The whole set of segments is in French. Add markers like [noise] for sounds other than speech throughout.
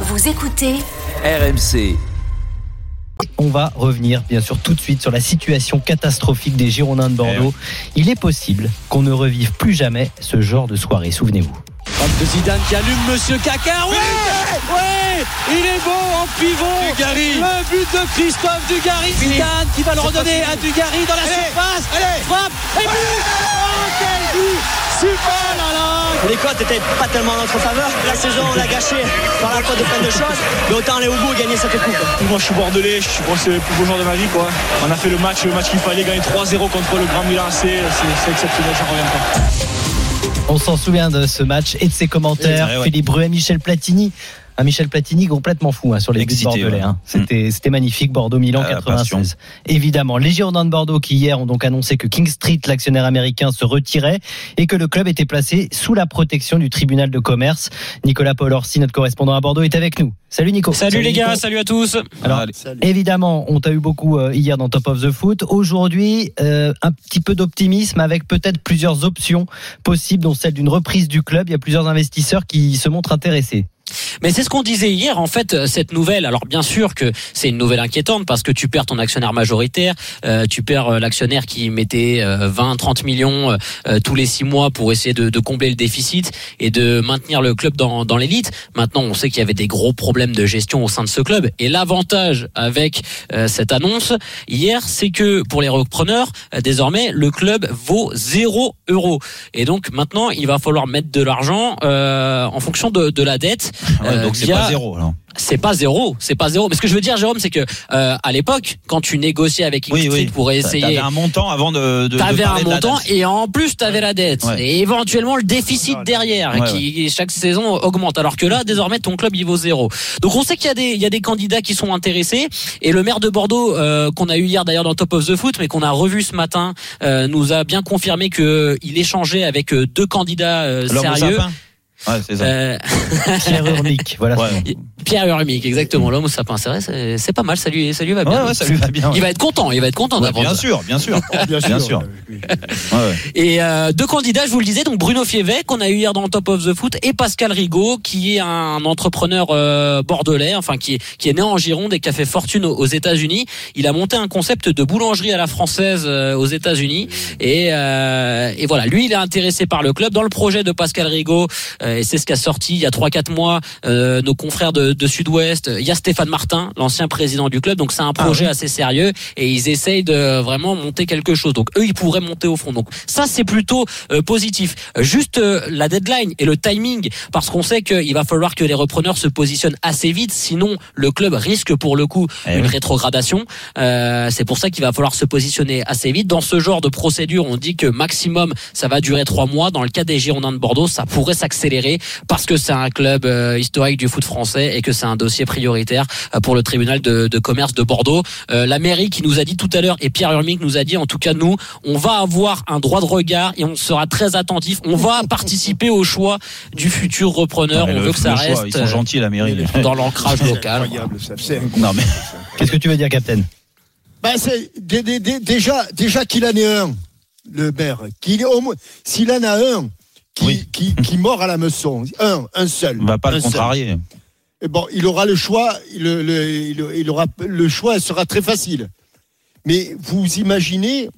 Vous écoutez RMC. On va revenir bien sûr tout de suite sur la situation catastrophique des Girondins de Bordeaux. Il est possible qu'on ne revive plus jamais ce genre de soirée, souvenez-vous. de Zidane qui allume Monsieur Caca. Ouais, ouais, il est beau en pivot. Dugarry. Le but de Christophe Dugarry. Zidane qui va le redonner à Dugarry dans la Allez, surface. allez. Frappe et but. Oh quel but Super là là. Les cotes n'étaient pas tellement en notre faveur. La saison, on l'a gâchée par la faute de plein de choses. Mais autant aller au bout et gagner cette coupe. Moi je suis bordelais, je pense que c'est le plus beau jour de ma vie quoi. On a fait le match, le match qu'il fallait gagner 3-0 contre le Grand Milan AC, c'est c'est exceptionnel, j'en reviens pas. On s'en souvient de ce match et de ses commentaires. Ouais, ouais. Philippe Bruet, Michel Platini. Un Michel Platini complètement fou hein, sur les buts Excité, bordelais. ouais. hein. C'était c'était magnifique, Bordeaux-Milan Ah, la 96. Évidemment, les Girondins de Bordeaux qui hier ont donc annoncé que King Street, l'actionnaire américain, se retirait et que le club était placé sous la protection du tribunal de commerce. Nicolas Paul Orsi, notre correspondant à Bordeaux, est avec nous. Salut Nico. Salut, les gars, salut à tous. Alors, Allez. Évidemment, on t'a eu beaucoup euh, hier dans Top of the Foot. Aujourd'hui, euh, un petit peu d'optimisme avec peut-être plusieurs options possibles, dont celle d'une reprise du club. Il y a plusieurs investisseurs qui se montrent intéressés. Mais c'est ce qu'on disait hier, en fait, euh, cette nouvelle. Alors bien sûr que c'est une nouvelle inquiétante parce que tu perds ton actionnaire majoritaire, euh, tu perds euh, l'actionnaire qui mettait euh, 20, 30 millions euh, euh, tous les six mois pour essayer de, de combler le déficit et de maintenir le club dans, dans l'élite. Maintenant, on sait qu'il y avait des gros problèmes de gestion au sein de ce club. Et l'avantage avec cette annonce hier, c'est que pour les repreneurs, désormais, le club vaut 0 euros. Et donc maintenant, il va falloir mettre de l'argent en fonction de, de la dette. Ouais, Euh, donc c'est via- pas zéro alors. c'est pas zéro, c'est pas zéro. Mais ce que je veux dire, Jérôme, c'est que euh, à l'époque, quand tu négociais avec King Oui, oui. pour T'avais essayer, un montant avant de. de t'avais un de montant et en plus t'avais la dette Ouais. et éventuellement le déficit derrière Ouais, qui chaque saison augmente. Alors que là, désormais, ton club il vaut zéro. Donc on sait qu'il y a des il y a des candidats qui sont intéressés et le maire de Bordeaux euh, qu'on a eu hier d'ailleurs dans Top of the Foot, mais qu'on a revu ce matin, euh, nous a bien confirmé que il échangeait avec euh, deux candidats euh, sérieux. sapin Ouais, c'est ça. Euh, [laughs] Pierre Urmic, voilà. Ouais. Pierre Urmic, exactement, l'homme au sapin. C'est vrai, c'est pas mal. Ça lui, ça lui va bien. Ouais, ouais, ça lui va bien. Il va être content, il va être content Ouais, d'apprendre bien sûr, bien sûr. [laughs] Bien sûr. Ouais, ouais. Et euh, deux candidats, je vous le disais, donc Bruno Fievet qu'on a eu hier dans le Top of the Foot et Pascal Rigaud qui est un entrepreneur euh, bordelais, enfin qui est, qui est né en Gironde et qui a fait fortune aux, aux États-Unis. Il a monté un concept de boulangerie à la française euh, aux États-Unis et, euh, et voilà, lui il est intéressé par le club dans le projet de Pascal Rigaud euh, et c'est ce qu'a sorti il y a trois quatre mois euh, nos confrères de, de Sud-Ouest. Il y a Stéphane Martin, l'ancien président du club, donc c'est un projet assez sérieux et ils essayent de vraiment monter quelque chose. Donc eux ils pourraient monter au fond. Donc ça c'est plutôt euh, positif. Juste euh, la deadline et le timing parce qu'on sait qu'il va falloir que les repreneurs se positionnent assez vite, sinon le club risque pour le coup Eh une oui. rétrogradation. Euh, c'est pour ça qu'il va falloir se positionner assez vite. Dans ce genre de procédure, on dit que maximum ça va durer trois mois. Dans le cas des Girondins de Bordeaux, ça pourrait s'accélérer parce que c'est un club euh, historique du foot français et que c'est un dossier prioritaire euh, pour le tribunal de, de commerce de Bordeaux. Euh, la mairie qui nous a dit tout à l'heure et Pierre Urmic nous a dit en tout cas nous, on va avoir un droit de regard et on sera très attentif. On va [laughs] participer au choix du futur repreneur. Non, on le- veut que ça choix, reste Ils sont gentils, la mairie. les- dans l'ancrage [laughs] local. Incroyable, ça. C'est Non, mais. Qu'est-ce que tu veux dire, Captain Ben, dé- déjà, déjà qu'il en ait un, le maire, qu'il ait au moins, s'il en a un qui, Oui. qui, qui [laughs] mord à la meçon, un, un seul. On va pas le seul. contrarier. Et bon, il aura le choix, le, le- il, il aura le choix sera très facile. Mais vous imaginez,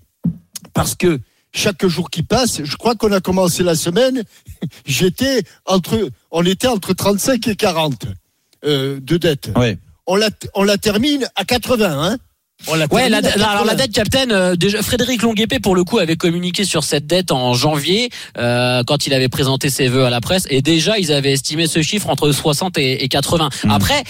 parce que chaque jour qui passe, je crois qu'on a commencé la semaine, [laughs] j'étais entre, on était entre 35 et 40 euh, de dette. Ouais. On la, on la termine à 80, hein La Ouais, la, alors la 80. dette Captain, euh, déjà Frédéric Longuepé pour le coup avait communiqué sur cette dette en janvier euh, quand il avait présenté ses vœux à la presse et déjà ils avaient estimé ce chiffre entre 60 et, et 80. Mhm. Après,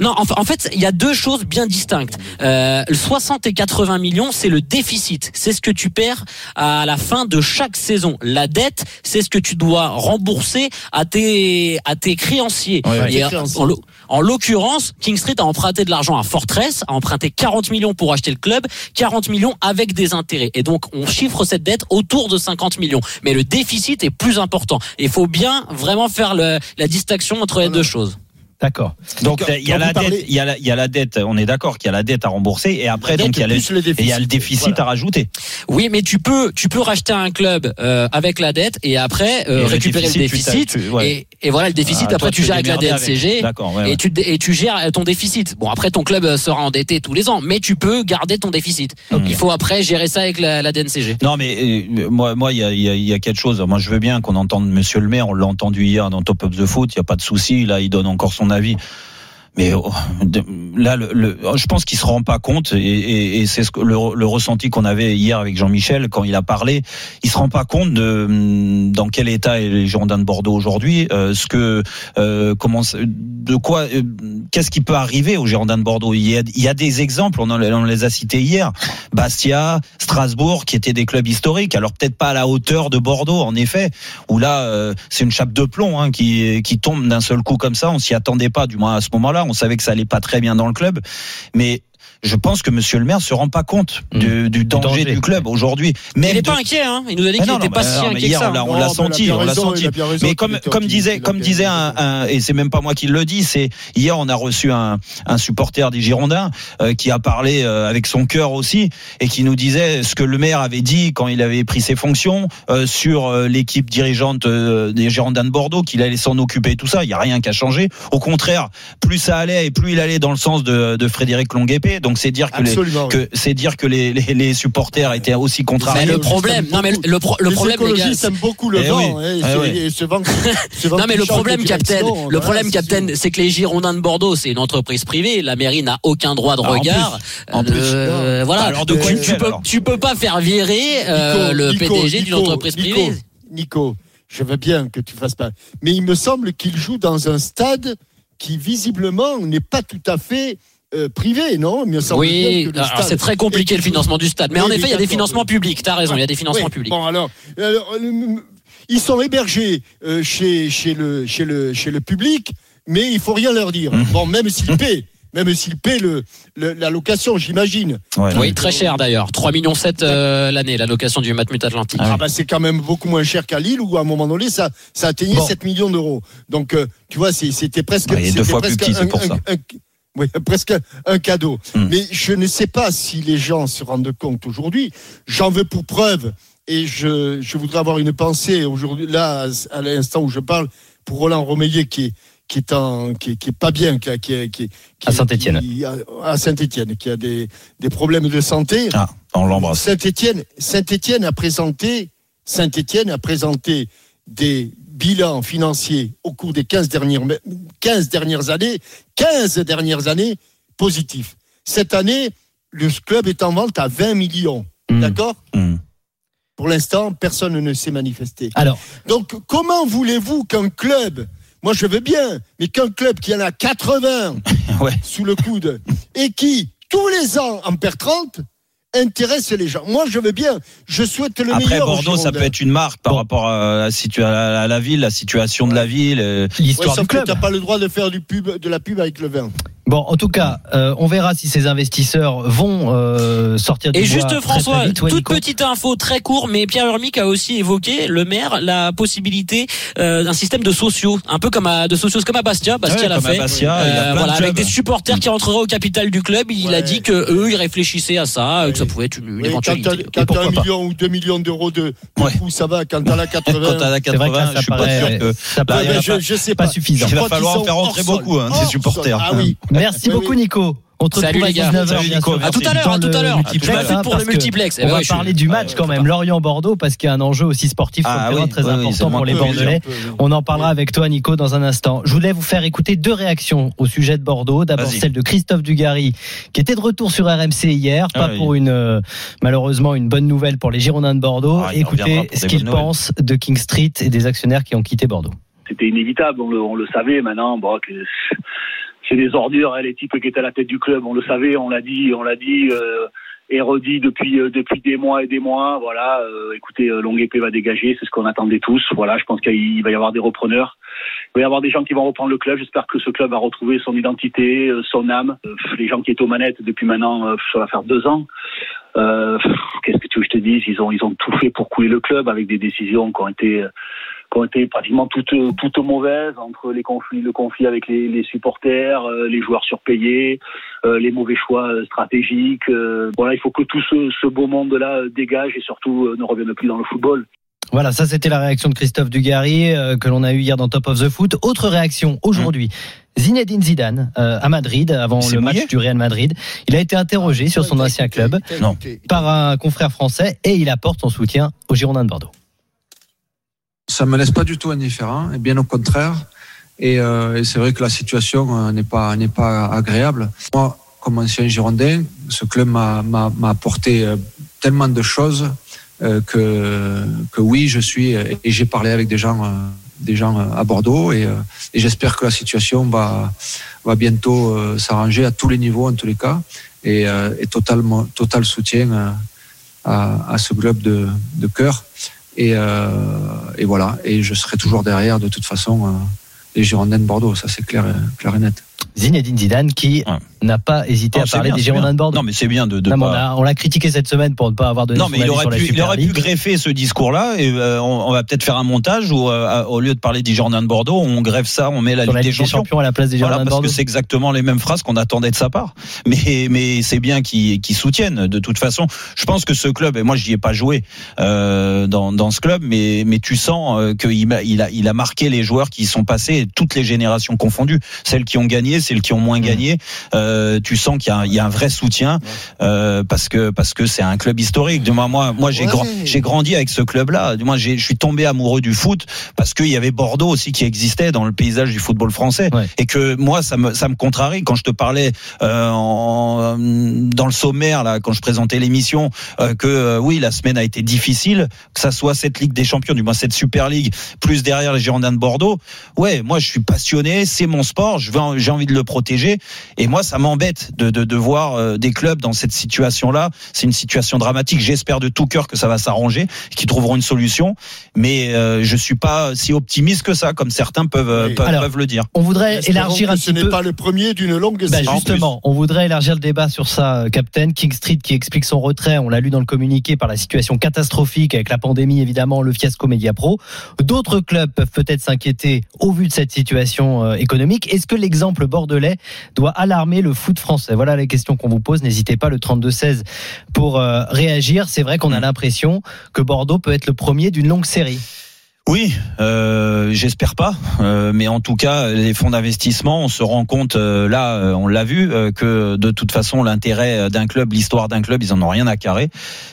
non, en, en fait il y a deux choses bien distinctes. Euh, le 60 et 80 millions, c'est le déficit, c'est ce que tu perds à la fin de chaque saison. La dette, c'est ce que tu dois rembourser à tes à tes créanciers. Ouais, Et tes en- créanciers. en en l'occurrence, King Street a emprunté de l'argent à Fortress, a emprunté 40 millions pour acheter le club, 40 millions avec des intérêts. Et donc, on chiffre cette dette autour de 50 millions. Mais le déficit est plus important. Il faut bien vraiment faire le- la distinction entre les deux choses. D'accord. Donc il y a la parlez- dette, il y a la, il y a la dette. On est d'accord qu'il y a la dette à rembourser et après donc il y a le, plus le et il y a le déficit. déficit Voilà. à rajouter. Oui, mais tu peux, tu peux racheter un club euh, avec la dette et après euh, Et récupérer le déficit, déficit. tu- ouais. et, et voilà, le déficit, Ah, après toi, tu gères avec la DNCG. D'accord. ouais, ouais. Et tu, et tu gères ton déficit. Bon, après, ton club sera endetté tous les ans, mais tu peux garder ton déficit. Donc, il faut après gérer ça avec la, la DNCG. Non, mais euh, moi, moi, il y a, il y, a, il y a quelque chose. Moi, je veux bien qu'on entende Monsieur le Maire. On l'a entendu hier dans Top of the Foot. Il y a pas de souci. Là, il donne encore son avis. Mais oh, là, le, le- je pense qu'il se rend pas compte, et, et, et c'est ce que le, le ressenti qu'on avait hier avec Jean-Michel quand il a parlé. Il se rend pas compte de hum, dans quel état est les Girondins de Bordeaux aujourd'hui, euh, ce que, euh, comment, de quoi, euh, qu'est-ce qui peut arriver aux Girondins de Bordeaux. Il y a, il y a des exemples, on, en- on les a cités hier. Bastia, Strasbourg, qui étaient des clubs historiques. Alors peut-être pas à la hauteur de Bordeaux, en effet, où là euh, c'est une chape de plomb hein, qui qui tombe d'un seul coup comme ça. On s'y attendait pas, du moins à ce moment-là. On savait que ça allait pas très bien dans le club, mais je pense que Monsieur le Maire se rend pas compte du, du danger, danger. du club aujourd'hui. Il n'est de- pas inquiet, hein. Il nous a dit qu'il n'était pas si inquiet que hier, ça. on l'a- senti, on l'a senti. Mais comme disait comme disait un, un- et c'est même pas moi qui le dis, c'est hier on a reçu un, un supporter des Girondins euh, qui a parlé euh, avec son cœur aussi et qui nous disait ce que le maire avait dit quand il avait pris ses fonctions euh, sur euh, l'équipe dirigeante euh, des Girondins de Bordeaux qu'il allait s'en occuper et tout ça. Il y a rien qui a changé. Au contraire, plus ça allait et plus il allait dans le sens de, de Frédéric Longuepé. Donc c'est dire que les, Absolument. oui. que c'est dire que les, les, les supporters étaient aussi Mais contrariés. le les problème, non mais le, le pro- le les problème, les gars, écologistes aiment beaucoup le Eh vent. oui. et Eh c'est- oui. et ce vent [laughs] qui- ce vent Non mais le problème, direction, le problème, sûr. c'est que les Girondins de Bordeaux, c'est une entreprise privée. La mairie n'a aucun droit de Ah, en regard. plus. En plus. Euh, voilà. Alors, de quoi tu, tu peux, tu peux pas faire virer euh, Nico, le Nico, PDG d'une entreprise privée. Nico, je veux bien que tu fasses pas. Mais il me semble qu'il joue dans un stade qui visiblement n'est pas tout à fait euh, privé, non? Semble Oui, stade c'est très compliqué le financement du stade. Mais Oui, en mais effet, il y a des financements oui. publics. T'as raison, il y a des financements Oui, publics. Bon alors, alors, euh, ils sont hébergés euh, chez chez le chez le chez le public, mais il faut rien leur dire. Mmh. Bon, même s'ils paient, même s'ils paient le, le- la location, j'imagine. Ouais. Oui, très cher d'ailleurs. 3 millions 7 euh, l'année, la location du Matmut Atlantique. Ah bah c'est quand même beaucoup moins cher qu'à Lille où à un moment donné ça ça atteignait Bon. 7 millions d'euros. Donc euh, tu vois c'était presque Ouais, est deux c'était fois plus presque petit, c'est un- pour un- ça. un- oui, [laughs] presque un cadeau. Hmm. Mais je ne sais pas si les gens se rendent compte aujourd'hui. J'en veux pour preuve et je, je voudrais avoir une pensée aujourd'hui là à l'instant où je parle pour Roland Romeillet qui est qui est en qui est, qui est pas bien qui, a- qui, est- qui, À Saint-Étienne. à, à Saint-Étienne qui a des des problèmes de santé. Ah, on l'embrasse. Saint-Étienne, Saint-Étienne a présenté, Saint-Étienne a présenté des bilans financiers au cours des 15 dernières, 15 dernières années, 15 dernières années positifs. Cette année, le club est en vente à 20 millions. Hmm. D'accord Hmm. Pour l'instant, personne ne s'est manifesté. Alors, Donc, comment voulez-vous qu'un club, moi je veux bien, mais qu'un club qui en a 80 [laughs] Ouais. sous le coude et qui, tous les ans, en perd 30, intéresse les gens. Moi, je veux bien. Je souhaite le Après meilleur. aux Bordeaux, ça peut être une marque par Bon. rapport à la, situa- à la ville, la situation de la ville. euh, Ouais, l'histoire sauf du que club. t'as pas le droit de faire du pub, de la pub avec le vin. Bon, en tout cas, euh, on verra si ces investisseurs vont euh, sortir du Et bois juste très, François, très vite. Ouais, toute Nico petite info très court, mais Pierre Urmic a aussi évoqué le maire la possibilité euh, d'un système de sociaux, un peu comme à de sociaux comme à Bastia. Bastia ouais, l'a fait. Bastia, il y a Euh, de voilà, avec des supporters qui rentreraient au capital du club, il a dit que eux ils réfléchissaient à ça, que ça pouvait être une, quand éventualité. quand t'as un million ou deux millions d'euros de, de Ouais. coûts, ça va. Quand t'as la [laughs] Quand 80, t'as la C'est vrai que là, 80, ça je suis pas sûr que. ça je, sais pas suffisant. Il va falloir en faire rentrer beaucoup, hein, ces supporters. Ah oui. Merci Oui, beaucoup, oui. Nico. On te Salut, retrouve à les gars. 19h, Salut, bien Nico. À tout à l'heure, à tout à l'heure. suite hein, pour le multiplex. Eh On va ouais, je- parler du match ouais, quand même. Lorient-Bordeaux, parce qu'il y a un enjeu aussi sportif Ah sur le terrain oui, très important pour les Bordelais. On en parlera avec toi, Nico, dans un instant. Je voulais vous faire écouter deux réactions au sujet de Bordeaux. D'abord celle de Christophe Dugarry, qui était de retour sur RMC hier, Ah pas pour une euh, malheureusement une bonne nouvelle pour les Girondins de Bordeaux. Ah, Écoutez ce qu'il pense de King Street et des actionnaires qui ont quitté Bordeaux. c'était inévitable, on le, on le savait maintenant. C'est des ordures, hein, les types qui étaient à la tête du club, on le savait, on l'a dit, on l'a dit euh, et redit depuis euh, depuis des mois et des mois. Voilà, euh, écoutez, euh, Longue Épée va dégager, c'est ce qu'on attendait tous. Voilà, je pense qu'il va y avoir des repreneurs. Il va y avoir des gens qui vont reprendre le club. J'espère que ce club va retrouver son identité, euh, son âme. Euh, les gens qui étaient aux manettes depuis maintenant, ça va faire deux ans. Qu'est-ce que tu veux que je te dise? Ils ont ils ont tout fait pour couler le club avec des décisions qui ont été qui ont été pratiquement toutes, toutes mauvaises entre les conflits, le conflit avec les, les supporters, euh, les joueurs surpayés, euh, les mauvais choix euh, stratégiques. euh, voilà, il faut que tout ce, ce beau monde-là dégage et surtout euh, ne revienne plus dans le football. Voilà, ça c'était la réaction de Christophe Dugarry euh, que l'on a eu hier dans Top of the Foot. Autre réaction aujourd'hui. Zinedine Zidane euh, à Madrid avant le match du Real Madrid. Il a été interrogé sur son ancien club Non. par un confrère français et il apporte son soutien aux Girondins de Bordeaux. Ça me laisse pas du tout indifférent, et bien au contraire. Et, euh, c'est vrai que la situation euh, n'est pas n'est pas agréable. Moi, comme ancien Girondin, ce club m'a m'a m'a apporté euh, tellement de choses que que oui, je suis et j'ai parlé avec des gens des gens à Bordeaux et, j'espère que la situation va va bientôt s'arranger à tous les niveaux en tous les cas et, totalement total soutien à, à ce club de de cœur. Et, euh, et voilà. Et je serai toujours derrière, de toute façon, euh, les Girondins de Bordeaux. Ça, c'est clair, et- clair et net. Zinedine Zidane qui Ouais. n'a pas hésité Non, à parler bien, des Girondins de Bordeaux. Non, mais c'est bien de, Non, pas- l'a- on l'a critiqué cette semaine pour ne pas avoir donné Non, mais il aurait pu, il aurait pu greffer ce discours-là et euh, on, on va peut-être faire un montage où, euh, au lieu de parler des Girondins de Bordeaux, on greffe ça, on met la sur la Ligue des Ligue Champions. Champions à la place des Voilà, Girondins de parce Bordeaux. que c'est exactement les mêmes phrases qu'on attendait de sa part. Mais, mais c'est bien qu'ils soutiennent. De toute façon, je pense que ce club, et moi j'y ai pas joué euh, dans, dans ce club, mais, mais tu sens qu'il a, il a, il a marqué les joueurs qui y sont passés, toutes les générations confondues, celles qui ont gagné, celles qui ont moins gagné. Euh, tu sens qu'il y, a un- il y a un vrai soutien euh, parce que parce que c'est un club historique. De moi, moi, moi j'ai Ouais. grand- j'ai grandi avec ce club-là. Moi, je suis tombé amoureux du foot parce qu'il y avait Bordeaux aussi qui existait dans le paysage du football français Ouais. et que moi ça me ça me contrarie quand je te parlais euh, en, dans le sommaire là quand je présentais l'émission euh, que euh, oui la semaine a été difficile que ça soit cette Ligue des Champions du moins cette Super League plus derrière les Girondins de Bordeaux ouais moi je suis passionné c'est mon sport je veux j'ai envie de le protéger et moi ça m'embête de, de de voir euh, des clubs dans cette situation là c'est une situation dramatique j'espère de tout cœur que ça va s'arranger qu'ils trouveront une solution mais euh, je suis pas si optimiste que ça comme certains peuvent euh, Oui. peuvent, Alors, peuvent le dire On voudrait élargir ce n'est pas le premier d'une longue Bah, série. justement, on voudrait élargir le débat sur ça, euh, Captain. King Street qui explique son retrait, on l'a lu dans le communiqué, par la situation catastrophique avec la pandémie, évidemment, le fiasco Media Pro. D'autres clubs peuvent peut-être s'inquiéter au vu de cette situation économique. Est-ce que l'exemple bordelais doit alarmer le foot français Voilà les questions qu'on vous pose. N'hésitez pas, le 32-16, pour euh, réagir. C'est vrai qu'on a Mm. l'impression que Bordeaux peut être le premier d'une longue série. Oui, euh, j'espère pas, euh, mais en tout cas, les fonds d'investissement, on se rend compte euh, là, euh, on l'a vu, euh, que de toute façon, l'intérêt d'un club, l'histoire d'un club, ils en ont rien à carrer.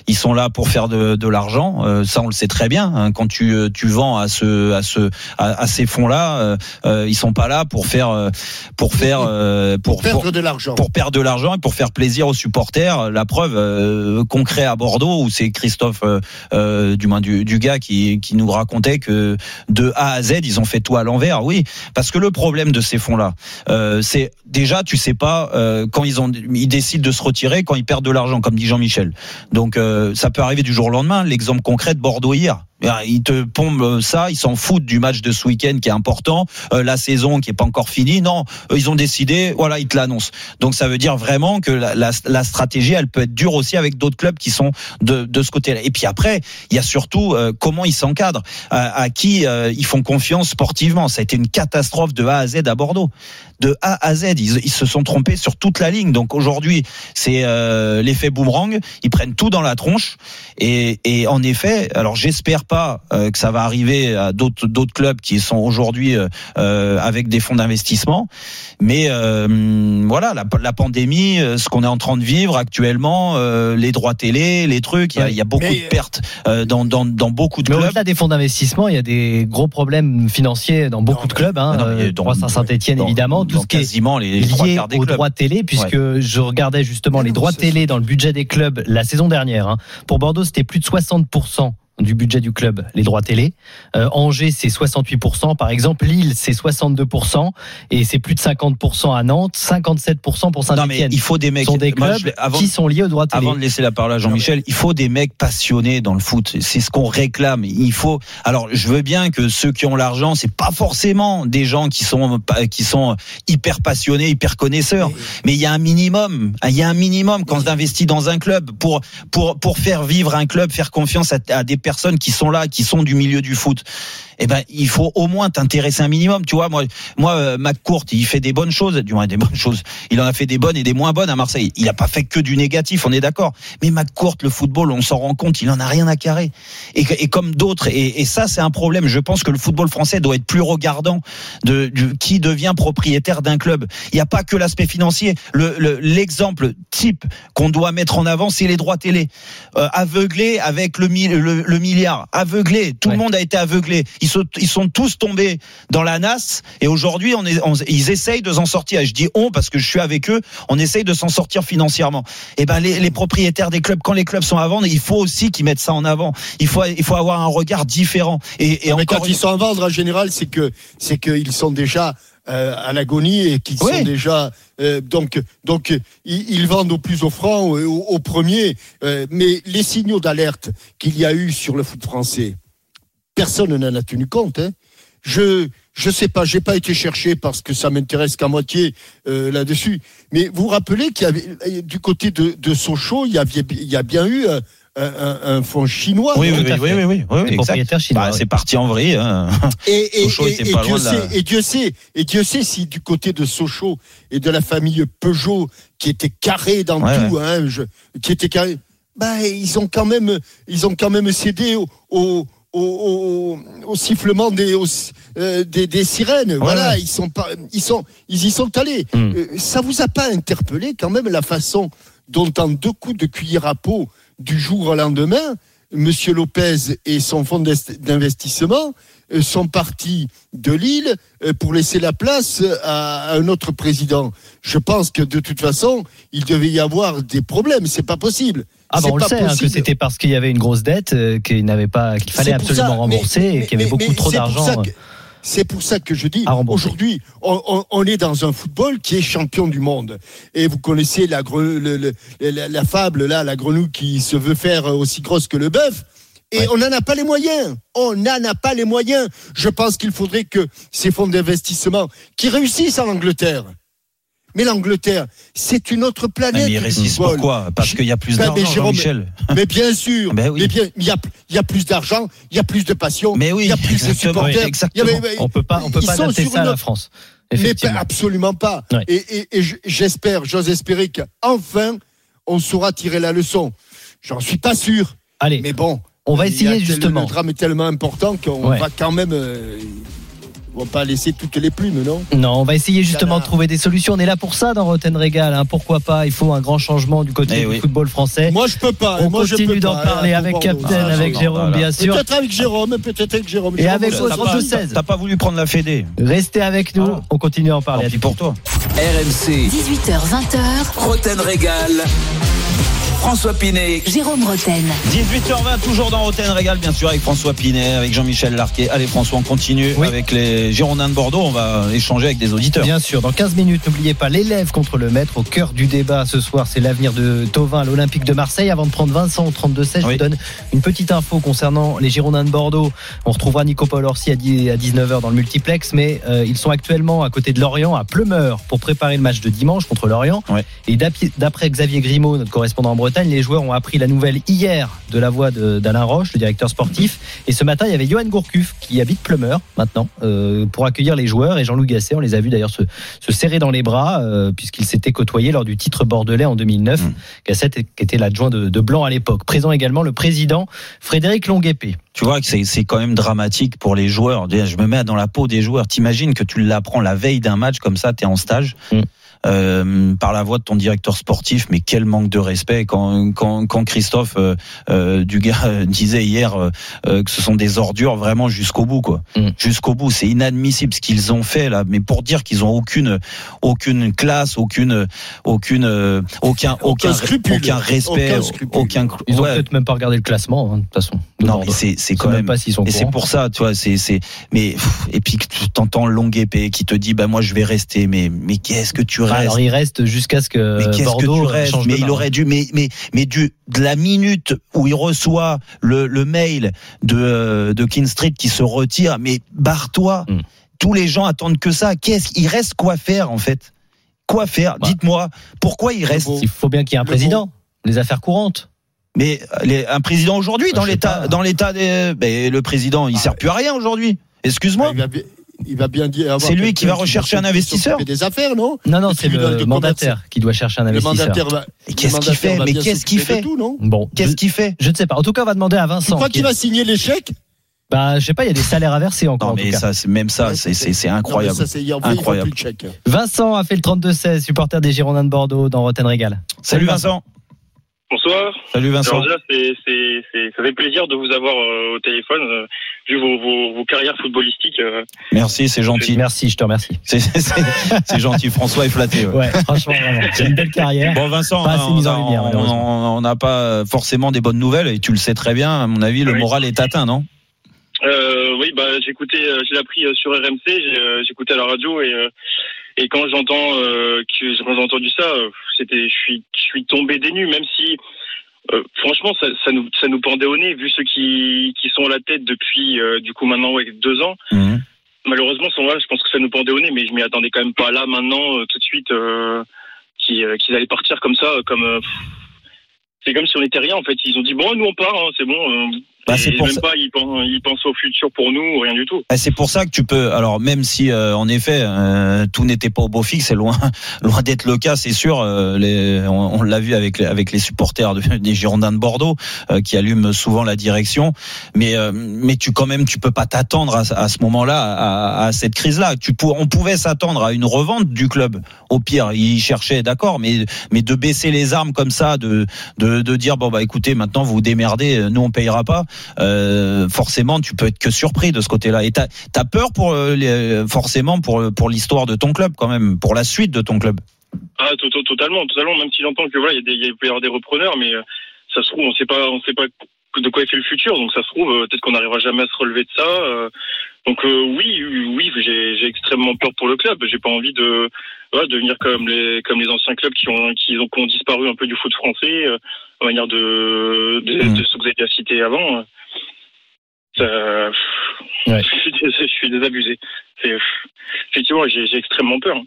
Ils sont là pour faire de, de l'argent, euh, ça on le sait très bien. hein. quand tu tu vends à ce à ce à, à ces fonds-là, ils sont pas là pour faire pour faire euh, pour, Perdre pour- de l'argent. pour perdre de l'argent et pour faire plaisir aux supporters. La preuve euh, concret à Bordeaux où c'est Christophe, du moins du, du gars qui, qui nous racontait de A à Z ils ont fait tout à l'envers. Oui, parce que le problème de ces fonds-là, euh, c'est déjà tu sais pas euh, quand ils ont ils décident de se retirer quand ils perdent de l'argent, comme dit Jean-Michel. Donc euh, ça peut arriver du jour au lendemain. L'exemple concret de Bordeaux hier. Ils te pompent ça, ils s'en foutent du match de ce week-end qui est important, la saison qui est pas encore finie. Non, ils ont décidé, voilà, ils te l'annoncent. Donc ça veut dire vraiment que la, stratégie, elle peut être dure aussi avec d'autres clubs qui sont de, de ce côté-là. Et puis après, il y a surtout comment ils s'encadrent, à qui euh, ils font confiance sportivement. Ça a été une catastrophe de A à Z à Bordeaux. De A à Z, ils, ils se sont trompés sur toute la ligne. Donc aujourd'hui, c'est euh, l'effet boomerang. Ils prennent tout dans la tronche. Et, et en effet, alors j'espère pas euh, que ça va arriver à d'autres d'autres clubs qui sont aujourd'hui euh, euh, avec des fonds d'investissement. Mais euh, voilà, la, la pandémie, ce qu'on est en train de vivre actuellement, euh, les droits télé, les trucs, il y a, il y a beaucoup Mais- de pertes euh, dans, dans, dans beaucoup de Mais clubs. au-delà des fonds d'investissement, il y a des gros problèmes financiers dans beaucoup Non, de clubs. Hein, non, euh, dans- Saint-Etienne évidemment, tout ce qui est quasiment les, lié aux clubs. droits télé, puisque je regardais justement les droits télé dans le budget des clubs la saison dernière. hein. Pour Bordeaux, c'était plus de 60% du budget du club, les droits télé. Euh, Angers, c'est 68%. Par exemple, Lille, c'est 62%. Et c'est plus de 50% à Nantes, 57% pour Non mais Saint-Etienne. il faut des mecs. sont des moi, clubs avant, qui sont liés aux droits télé. Avant de laisser la parole à Jean-Michel, il faut des mecs passionnés dans le foot. C'est ce qu'on réclame. Il faut. Alors, je veux bien que ceux qui ont l'argent, c'est pas forcément des gens qui sont qui sont hyper passionnés, hyper connaisseurs. Mais il y a un minimum. Il y a un minimum quand on investit dans un club pour pour pour faire vivre un club, faire confiance à, à des personnes qui sont là, qui sont du milieu du foot, eh ben il faut au moins t'intéresser un minimum. Tu vois, moi, moi, euh, McCourt, il fait des bonnes choses, du moins des bonnes choses. Il en a fait des bonnes et des moins bonnes à Marseille. Il a pas fait que du négatif, on est d'accord. Mais McCourt, le football, on s'en rend compte, il en a rien à carrer. Et, et comme d'autres, et, et, ça c'est un problème. Je pense que le football français doit être plus regardant de, de qui devient propriétaire d'un club. Il n'y a pas que l'aspect financier. L'exemple le, type qu'on doit mettre en avant, c'est les droits télé. Euh, aveuglés avec le, le, le milliard, aveuglés. Tout ouais. le monde a été aveuglé ils sont, ils sont tous tombés dans la nasse et aujourd'hui on est, on, ils essayent de s'en sortir. je dis on parce que je suis avec eux. On essaye de s'en sortir financièrement. Et ben les, les, propriétaires des clubs, quand les clubs sont à vendre, il faut aussi qu'ils mettent ça en avant. Il faut, il faut avoir un regard différent. Et, et encore quand ils sont à vendre en général, c'est que c'est qu'ils sont déjà euh, à l'agonie et qui oui. sont déjà euh, donc donc ils, ils, vendent au plus offrant au, au, au premier. Euh, mais les signaux d'alerte qu'il y a eu sur le foot français personne n'en a tenu compte. Hein. Je je sais pas, j'ai pas été chercher parce que ça m'intéresse qu'à moitié euh, là-dessus. Mais vous vous rappelez qu'il y avait du côté de, de Sochaux, il y avait il y a bien eu un, un, un fonds chinois. Oui, oui, oui, oui, oui, oui, oui propriétaire chinois. Bah, c'est parti en vrille. Hein. Et, et, [laughs] Sochaux et, était pas Dieu sait, la... et Dieu sait, et Dieu sait si du côté de Sochaux et de la famille Peugeot qui était carré dans Ouais, tout, hein, je, qui était carré, bah ils ont quand même, ils ont quand même cédé au, au au, au, au, sifflement des, euh, des, des, sirènes. Voilà, ils sont pas, ils sont, ils y sont allés. Hmm. Mm. Euh, ça vous a pas interpellé quand même la façon dont en deux coups de cuillère à peau du jour au lendemain, Monsieur Lopez et son fonds d'investissement sont partis de Lille pour laisser la place à un autre président. Je pense que de toute façon, il devait y avoir des problèmes. C'est pas possible. Ah bah on le sait hein, que c'était parce qu'il y avait une grosse dette euh, qu'il n'avait pas qu'il fallait absolument ça, rembourser mais, et qu'il y avait beaucoup trop d'argent. C'est pour ça que je dis, aujourd'hui, on, on, on, est dans un football qui est champion du monde. Et vous connaissez la, le, le, la, la, fable, là, la grenouille qui se veut faire aussi grosse que le bœuf. Et ouais. on n'en a pas les moyens. On n'en a pas les moyens. Je pense qu'il faudrait que ces fonds d'investissement qui réussissent en Angleterre, mais l'Angleterre, c'est une autre planète. Mais ils réussissent pourquoi Parce qu'il y a plus d'argent, Jean-Michel. Mais bien sûr. [laughs] ben oui. Mais bien, il y a, il y a plus d'argent, il y a plus de passion, mais oui, il y a plus de supporters. Exactement. A, mais, on peut pas, on peut pas adapter ça à la France. Mais absolument pas. Ouais. Et, et, et j'espère, j'ose espérer qu'enfin, on saura tirer la leçon. J'en suis pas sûr. Allez. Mais bon. On va essayer justement. Le drame est tellement important qu'on Ouais. va quand même. Euh, on va pas laisser toutes les plumes, non? Non, on va essayer justement de trouver des solutions. On est là pour ça dans Roten Régal. Hein. Pourquoi pas Il faut un grand changement du côté Eh du oui. football français. Moi, je peux pas. On Moi, continue d'en parler avec Captain, avec Ah, Jérôme, bien sûr. Peut-être avec Jérôme, peut-être avec Jérôme. Et Jérôme, avec pas. 32-16. T'as pas voulu prendre la Fédé Restez avec nous. Ah. On continue à en parler. Tant pis pour toi. RMC, 18h20h, Roten Régal. François Pinet. Jérôme Roten. 18h20, toujours dans Roten Régal, bien sûr, avec François Pinet, avec Jean-Michel Larquet. Allez, François, on continue Oui. avec les Girondins de Bordeaux. On va échanger avec des auditeurs. Bien sûr, dans 15 minutes, n'oubliez pas l'élève contre le maître au cœur du débat ce soir. C'est l'avenir de Tovin à l'Olympique de Marseille. Avant de prendre Vincent au 32-16, je Oui. vous donne une petite info concernant les Girondins de Bordeaux. On retrouvera Nico Paul Orsi à 10 à 19h dans le multiplex, mais euh, ils sont actuellement à côté de Lorient, à Pleumeur, pour préparer le match de dimanche contre Lorient. Et d'après Xavier Grimaud, notre correspondant en Bretagne, les joueurs ont appris la nouvelle hier de la voix d'Alain Roche, le directeur sportif. Et ce matin, il y avait Johan Gourcuff qui habite Pleumeur maintenant euh, pour accueillir les joueurs. Et Jean-Loup Gasset, on les a vus d'ailleurs se, se serrer dans les bras euh, puisqu'ils s'étaient côtoyés lors du titre bordelais en 2009. Mm. Gasset qui était l'adjoint de, de Blanc à l'époque. Présent également le président Frédéric Longuepé. Tu vois que c'est quand même dramatique pour les joueurs. Je me mets dans la peau des joueurs. T'imagines que tu l'apprends la veille d'un match comme ça, t'es en stage. Mm. Euh, par la voix de ton directeur sportif, mais quel manque de respect quand quand, quand Christophe euh, euh, Dugas euh, disait hier euh, que ce sont des ordures vraiment jusqu'au bout quoi, Mm. jusqu'au bout, c'est inadmissible ce qu'ils ont fait là, mais pour dire qu'ils ont aucune aucune classe, aucune aucune euh, aucun aucun scrupule. aucun respect, Aucun scrupule. aucun Ils ont ouais. peut-être même pas regardé le classement, hein, de toute façon. de non c'est c'est quand même pas s'ils sont et c'est pour ça, tu vois, c'est c'est mais pff, et puis que tu t'entends longue épée qui te dit bah moi je vais rester mais mais qu'est-ce que tu restes Alors il reste jusqu'à ce que mais qu'est-ce que Bordeaux tu restes change de Mais il aurait dû, mais mais mais du de la minute où il reçoit le, le mail de euh, de King Street qui se retire, mais barre-toi. Mm. Tous les gens attendent que ça. Qu'est-ce qu'il reste quoi faire en fait? Quoi faire? Bah. Dites-moi pourquoi il reste? Il faut bien qu'il y ait un Le président. Les affaires courantes. Mais les- un président aujourd'hui, Bah, dans l'état, dans l'état des, ben, le président, il sert plus à rien aujourd'hui. Excuse-moi. Il va, bien- dire. C'est lui qui va rechercher un investisseur. des affaires, non Non, non, Le c'est le de mandataire qui doit chercher un Le investisseur. mandataire va. Et le qu'est-ce qu'il fait Mais qu'est-ce qu'il fait tout, non Bon, Qu'est-ce je, qu'il fait je ne sais pas. En tout cas, on va demander à Tu Vincent. crois qui- qu'il va signer l'échec Bah, je sais pas, il y a des salaires à verser encore. Non, en tout mais cas. ça, c'est- même ça, c'est incroyable. Non, mais ça, Incroyable. plus de chèque. Vincent a fait le 32-16, supporter des Girondins de Bordeaux dans Rotten Régal. Salut Vincent. Bonsoir. Salut Vincent. Alors déjà, ça fait plaisir de vous avoir euh, au téléphone, euh, vu vos, vos, vos carrières footballistiques. euh. Merci, c'est gentil. Merci, je te remercie. C'est- gentil. François est flatté. ouais. Ouais, franchement, vraiment. C'est une belle carrière. Bon Vincent, Pas assez on lumière, n'a pas forcément des bonnes nouvelles et tu le sais très bien. À mon avis, le Oui. moral est atteint, non? Euh, oui, bah, j'écoutais, euh, j'ai appris euh, sur RMC, j'ai, euh, j'écoutais à la radio et, euh, et quand j'entends euh, que quand j'ai entendu ça, euh, c'était, je suis, je suis tombé des nues, même si. euh, franchement, ça, ça nous, ça nous pendait au nez, vu ceux qui, qui sont à la tête depuis, euh, du coup, maintenant, ouais, deux ans. Mhm. Malheureusement, sont là, je pense que ça nous pendait au nez, mais je m'y attendais quand même pas là, maintenant, euh, tout de suite, qu'ils allaient partir comme ça, comme. c'est comme si on était rien, en fait. Ils ont dit, bon, nous, on part, hein, c'est bon. Euh, Bah, c'est pour même ça- pas, ils pensent, ils pensent au futur pour nous, rien du tout. Eh, C'est pour ça que tu peux. Alors même si euh, en effet euh, tout n'était pas au beau fixe, c'est loin, [laughs] loin d'être le cas, c'est sûr. euh, les, on, on l'a vu avec les, avec les supporters de- [laughs] des Girondins de Bordeaux euh, qui allument souvent la direction. Mais euh, mais tu quand même tu peux pas t'attendre à, à ce moment-là à, à cette crise-là. Tu pour, on pouvait s'attendre à une revente du club. Au pire, ils cherchaient, d'accord, mais mais de baisser les armes comme ça, de de, de dire bon bah écoutez maintenant vous vous démerdez, nous on payera pas euh, forcément tu peux être que surpris de ce côté-là. Et t'as as peur pour euh, les- forcément pour pour l'histoire de ton club quand même, pour la suite de ton club. Ah, to- to- totalement, totalement. Même si j'entends que voilà, il y peut y avoir des repreneurs, mais euh, ça se trouve, on sait pas, on sait pas de quoi est fait le futur. Donc ça se trouve, euh, peut-être qu'on n'arrivera jamais à se relever de ça. Donc euh, oui, oui, j'ai j'ai extrêmement peur pour le club. J'ai pas envie de voilà, devenir comme les comme les anciens clubs qui ont qui ont, qui ont disparu un peu du foot français, euh, en manière de de, Mm. de ce que vous avez cité avant. Ça, Ouais. [laughs] je, suis, je suis désabusé. Effectivement, j'ai j'ai extrêmement peur.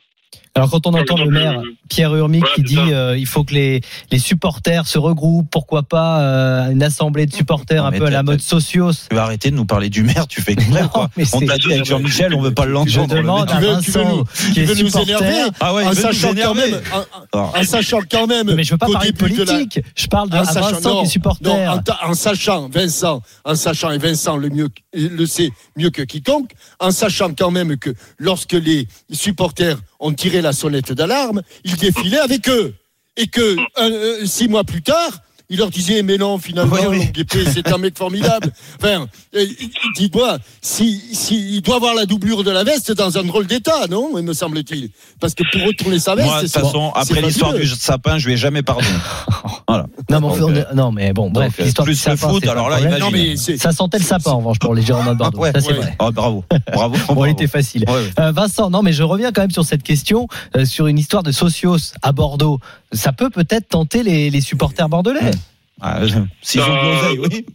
Alors quand on entend le maire Pierre Urmic Voilà, qui dit euh, il faut que les, les supporters se regroupent, pourquoi pas euh, une assemblée de supporters Non, un peu à la mode socios. Tu vas arrêter de nous parler du maire, tu fais exprès [laughs] quoi. mais On c'est- t'a dit avec Jean-Michel, on veut pas Je l'entendre. le demande à Tu veux- tu veux Vincent nous- qui est supporter. énerver Ah ouais, il en veut nous sachant quand même, en- en- Ah. sachant quand même, Mais je veux pas parler de la- politique. Je parle de en sachant- Vincent qui est supporter. non, en, ta- en sachant, Vincent, en sachant, et Vincent le mieux, le sait mieux que quiconque, en sachant quand même que lorsque les supporters ont tiré la sonnette d'alarme, ils défilaient avec eux. Et que un- euh, six mois plus tard, il leur disait, mais non, finalement, Oui, oui. Longuepé, c'est un mec formidable. Enfin, euh, dis-moi, si, si, il doit avoir la doublure de la veste dans un drôle d'état, non, me semble-t-il. Parce que pour retourner sa veste, Moi, de toute façon, après l'histoire du sapin, je lui ai jamais pardonné. [laughs] Voilà. Non, mais, on Donc, euh, on- non, mais bon, bref, euh, l'histoire du sapin, foot, alors là. Non, mais Ça sentait le sapin en revanche pour les Girondins de Bordeaux. Ouais, ça c'est ouais. vrai. Ah, bravo, [laughs] bravo. Bon, bravo. il était facile. Ouais. Euh, Vincent, non, mais je reviens quand même sur cette question, euh, sur une histoire de socios à Bordeaux. Ça peut peut-être tenter les, les supporters bordelais. Ah, je- S'ils ont de Euh, l'oseille, oui.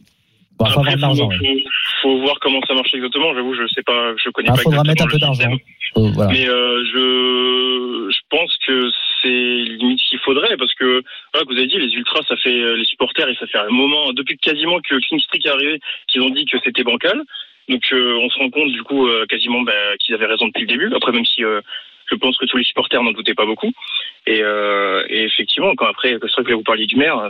Bon, faut avoir voir comment ça marche exactement. J'avoue, je sais pas, je connais Ah, pas. faudra mettre un peu d'argent. système. Oh, voilà. Mais euh, je, je pense que c'est limite ce qu'il faudrait parce que voilà, vous avez dit les ultras, ça fait euh, les supporters et ça fait un moment depuis quasiment que King Street est arrivé qu'ils ont dit que c'était bancal. Donc euh, on se rend compte du coup euh, quasiment bah, qu'ils avaient raison depuis le début. Après même si euh, je pense que tous les supporters n'en doutaient pas beaucoup. Et, euh, et effectivement quand après c'est vrai que là vous parliez du maire.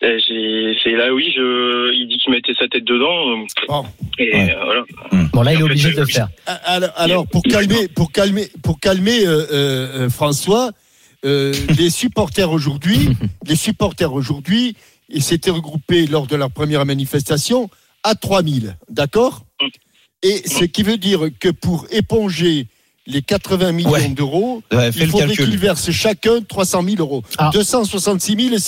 J'ai- c'est là oui je il dit qu'il mettait sa tête dedans euh, et Ouais. euh, voilà. Bon, là, il est obligé de le faire. Alors, alors, pour calmer, pour calmer, pour calmer euh, euh, euh, François, euh, [laughs] les supporters aujourd'hui, [laughs] les supporters aujourd'hui, ils s'étaient regroupés lors de leur première manifestation à 3000, d'accord? Et ce qui veut dire que pour éponger les 80 millions Ouais. d'euros, Ouais, il faudrait qu'ils versent chacun 300 000 euros. Ah. 266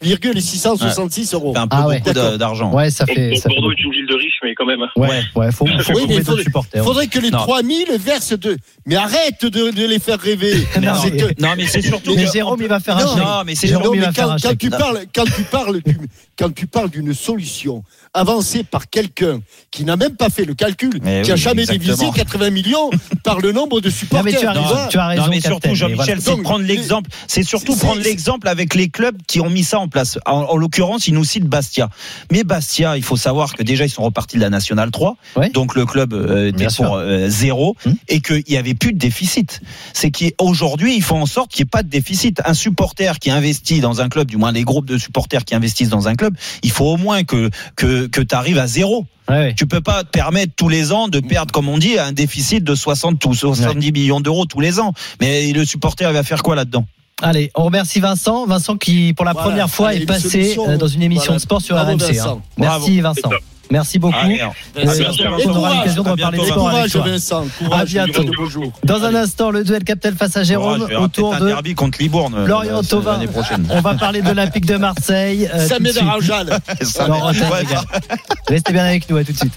666,666 euros. C'est un peu Ah ouais. beaucoup d'argent. Ouais, ça fait. Ça fait Bordeaux beaucoup. est une ville de riches mais quand même Ouais, ouais, faut, faut Oui, d'autres faudrait- supporters. Faudrait que les Non. 3000 versent de. Mais arrête de, de les faire rêver. [laughs] Non, C'est mais- que- Non, mais c'est surtout. Mais Jérôme, il va faire un chèque. non, mais c'est Jérôme, il va faire quand, un quand chèque. tu parles, quand tu parles, du- quand tu parles d'une solution avancée par quelqu'un qui n'a même pas fait le calcul, Mais qui a oui, jamais exactement. divisé 80 millions [laughs] par le nombre de supporters. mais tu as raison, tu as raison, Non, mais surtout, Jean-Michel, voilà. c'est prendre l'exemple. C'est surtout prendre l'exemple avec les clubs qui ont mis ça en place. En, en l'occurrence, il nous cite Bastia. Mais Bastia, il faut savoir que déjà, ils sont repartis de la Nationale 3. Ouais. Donc, le club euh, était pour euh, zéro. Hum. Et qu'il n'y avait plus de déficit. C'est qu'aujourd'hui, ils font en sorte qu'il n'y ait pas de déficit. Un supporter qui investit dans un club, du moins les groupes de supporters qui investissent dans un club, il faut au moins que, que, que tu arrives à zéro. Ouais. Tu peux pas te permettre tous les ans de perdre, comme on dit, un déficit de 60 ou 70 millions d'euros tous les ans. Mais le supporter, il va faire quoi là-dedans? Allez, on remercie Vincent. Vincent qui, pour la Voilà. première fois, Allez, est passé solution. euh, dans une émission Voilà. de sport sur Bravo, RMC. Vincent. hein. Merci Vincent. Merci beaucoup. Ah. Euh, j'espère Et qu'on aura l'occasion de reparler de bientôt, sport avec Courage, toi. Vincent. À bientôt. Dans un instant, le duel Captel face à Jérôme autour de derby contre Libourne euh, Florian la- Thauvin. On va parler de l'Olympique de Marseille. euh, Ouais, Régal. [laughs] Restez bien avec nous, à tout de suite.